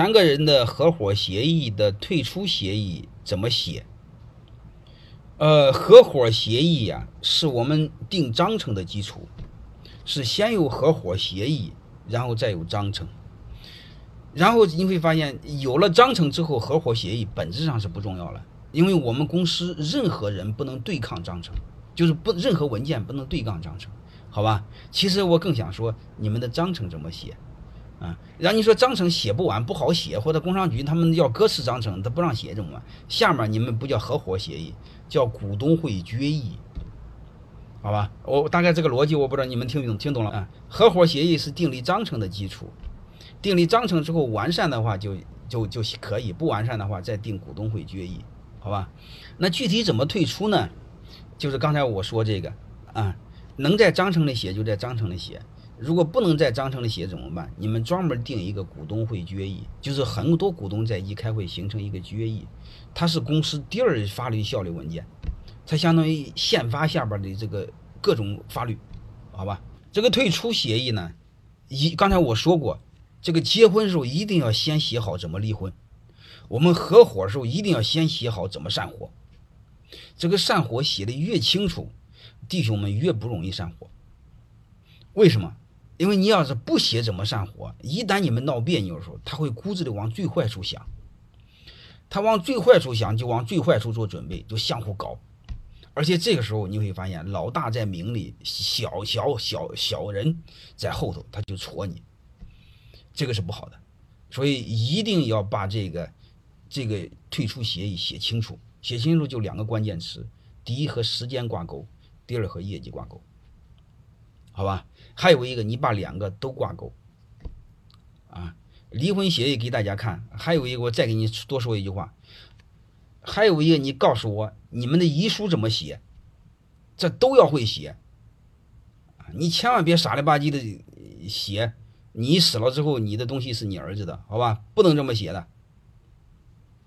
三个人的合伙协议的退出协议怎么写？呃，合伙协议呀，是我们定章程的基础，是先有合伙协议，然后再有章程。然后你会发现，有了章程之后，合伙协议本质上是不重要了，因为我们公司任何人不能对抗章程，就是不任何文件不能对抗章程，好吧？其实我更想说，你们的章程怎么写啊？然后你说章程写不完，不好写，或者工商局他们要搁置章程，他不让写怎么办？下面你们不叫合伙协议，叫股东会决议，好吧？我大概这个逻辑，我不知道你们听懂听懂了啊？合伙协议是订立章程的基础。订立章程之后完善的话就就就可以，不完善的话再定股东会决议，好吧？那具体怎么退出呢？就是刚才我说这个啊，能在章程里写就在章程里写，如果不能在章程里写怎么办？你们专门定一个股东会决议，就是很多股东在一开会形成一个决议，它是公司第二法律效力文件，它相当于宪法下边的这个各种法律，好吧？这个退出协议呢，一刚才我说过。这个结婚时候一定要先写好怎么离婚，我们合伙的时候一定要先写好怎么散伙。这个散伙写的越清楚，弟兄们越不容易散伙。为什么？因为你要是不写怎么散伙，一旦你们闹别扭的时候，他会固执的往最坏处想。他往最坏处想，就往最坏处做准备，就相互搞。而且这个时候你会发现，老大在明里，小小小小人在后头，他就戳你。这个是不好的，所以一定要把这个这个退出协议写清楚，写清楚就两个关键词：第一和时间挂钩，第二和业绩挂钩，好吧？还有一个，你把两个都挂钩啊！离婚协议给大家看，还有一个，我再给你多说一句话，还有一个，你告诉我你们的遗书怎么写，这都要会写！你千万别傻了吧唧的写。你死了之后，你的东西是你儿子的，好吧？不能这么写的。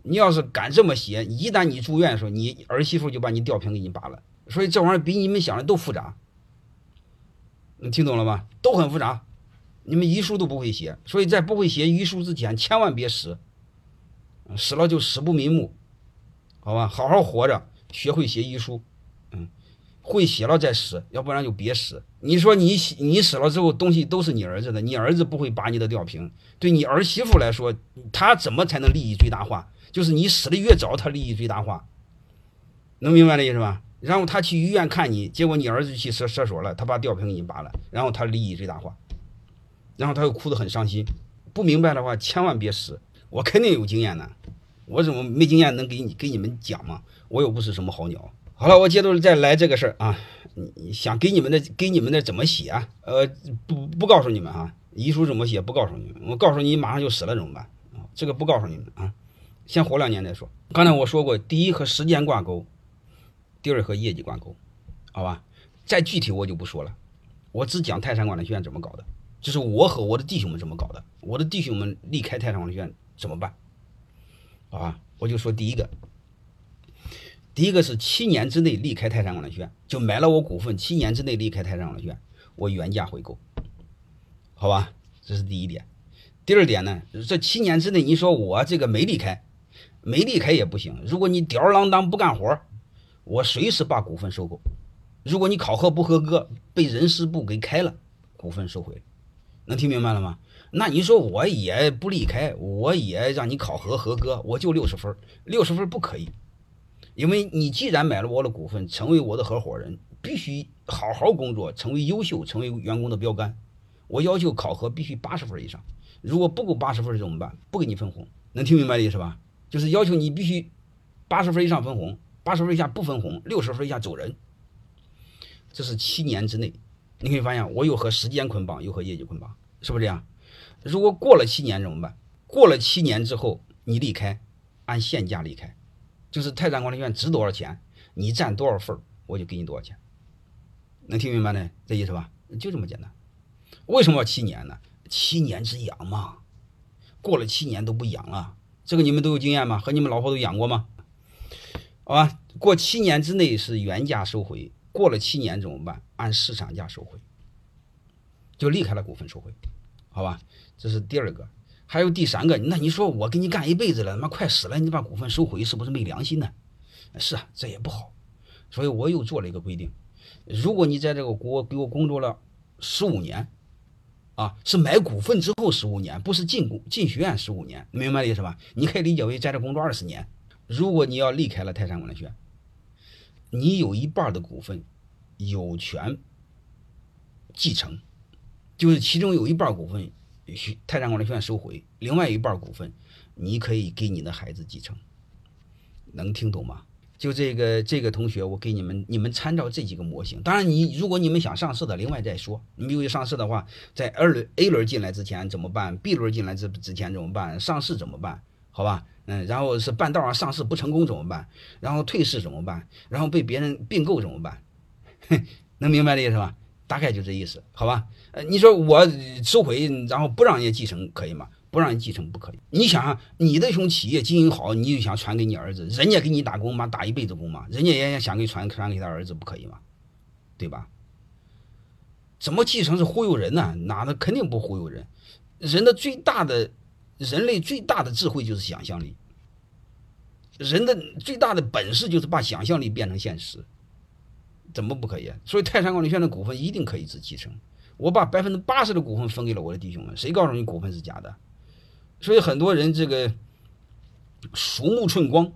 你要是敢这么写，一旦你住院的时候，你儿媳妇就把你吊瓶给你拔了。所以这玩意儿比你们想的都复杂。你听懂了吗？都很复杂。你们遗书都不会写，所以在不会写遗书之前，千万别死。死了就死不瞑目，好吧？好好活着，学会写遗书。嗯。会写了再死，要不然就别死。你说你你死了之后，东西都是你儿子的，你儿子不会把你的吊瓶。对你儿媳妇来说，她怎么才能利益最大化？就是你死的越早，她利益最大化。能明白这意思吧？然后他去医院看你，结果你儿子去厕厕所了，他把吊瓶给你拔了，然后他利益最大化，然后他又哭得很伤心。不明白的话，千万别死。我肯定有经验的，我怎么没经验能给你给你们讲吗？我又不是什么好鸟。好了，我接着再来这个事儿啊，你想给你们的给你们的怎么写啊？呃，不不告诉你们啊，遗书怎么写不告诉你们，我告诉你马上就死了怎么办？这个不告诉你们啊，先活两年再说。刚才我说过，第一和时间挂钩，第二和业绩挂钩，好吧？再具体我就不说了，我只讲泰山管理学院怎么搞的，就是我和我的弟兄们怎么搞的，我的弟兄们离开泰山管理学院怎么办？好吧，我就说第一个。第一个是七年之内离开泰山管理学院，就买了我股份，七年之内离开泰山管理学院，我原价回购，好吧，这是第一点。第二点呢，这七年之内你说我这个没离开，没离开也不行。如果你吊儿郎当不干活，我随时把股份收购。如果你考核不合格，被人事部给开了，股份收回，能听明白了吗？那你说我也不离开，我也让你考核合格，我就六十分，六十分不可以。因为你既然买了我的股份，成为我的合伙人，必须好好工作，成为优秀，成为员工的标杆。我要求考核必须八十分以上，如果不够八十分怎么办？不给你分红，能听明白的意思吧？就是要求你必须八十分以上分红，八十分以下不分红，六十分以下走人。这是七年之内，你可以发现我又和时间捆绑，又和业绩捆绑，是不是这样？如果过了七年怎么办？过了七年之后你离开，按现价离开。就是泰山管理院值多少钱，你占多少份我就给你多少钱，能听明白呢？这意思吧？就这么简单。为什么要七年呢？七年之痒嘛，过了七年都不痒了。这个你们都有经验吗？和你们老婆都养过吗？好吧，过七年之内是原价收回，过了七年怎么办？按市场价收回，就离开了股份收回，好吧？这是第二个。还有第三个，那你说我给你干一辈子了，他妈快死了，你把股份收回，是不是没良心呢？是啊，这也不好。所以我又做了一个规定：如果你在这个国给我工作了十五年，啊，是买股份之后十五年，不是进股进学院十五年，明白的意思吧？你可以理解为在这工作二十年。如果你要离开了泰山管理学院，你有一半的股份有权继承，就是其中有一半股份泰山管理学院收回，另外一半股份你可以给你的孩子继承。能听懂吗？就这个这个同学，我给你们，你们参照这几个模型。当然，你如果你们想上市的，另外再说。你比如上市的话，在二轮 A 轮进来之前怎么办？B 轮进来之之前怎么办？上市怎么办？好吧，嗯，然后是半道上上市不成功怎么办？然后退市怎么办？然后被别人并购怎么办？能明白的意思吧？大概就这意思，好吧？呃，你说我收回，然后不让人家继承，可以吗？不让人继承不可以。你想，你的兄企业经营好，你就想传给你儿子，人家给你打工嘛，打一辈子工嘛，人家也想给传传给他儿子，不可以吗？对吧？怎么继承是忽悠人呢？哪的肯定不忽悠人。人的最大的，人类最大的智慧就是想象力。人的最大的本事就是把想象力变成现实。怎么不可以？所以泰山管理学院的股份一定可以继承。我把百分之八十的股份分给了我的弟兄们。谁告诉你股份是假的？所以很多人这个鼠目寸光，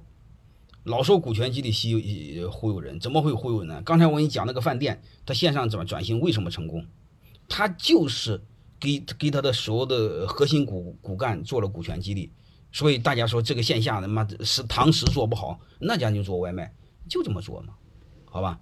老说股权激励吸忽悠人，怎么会忽悠人呢？刚才我给你讲那个饭店，他线上转转型为什么成功？他就是给给他的所有的核心骨骨干做了股权激励。所以大家说这个线下的妈是堂食做不好，那家就做外卖，就这么做嘛，好吧？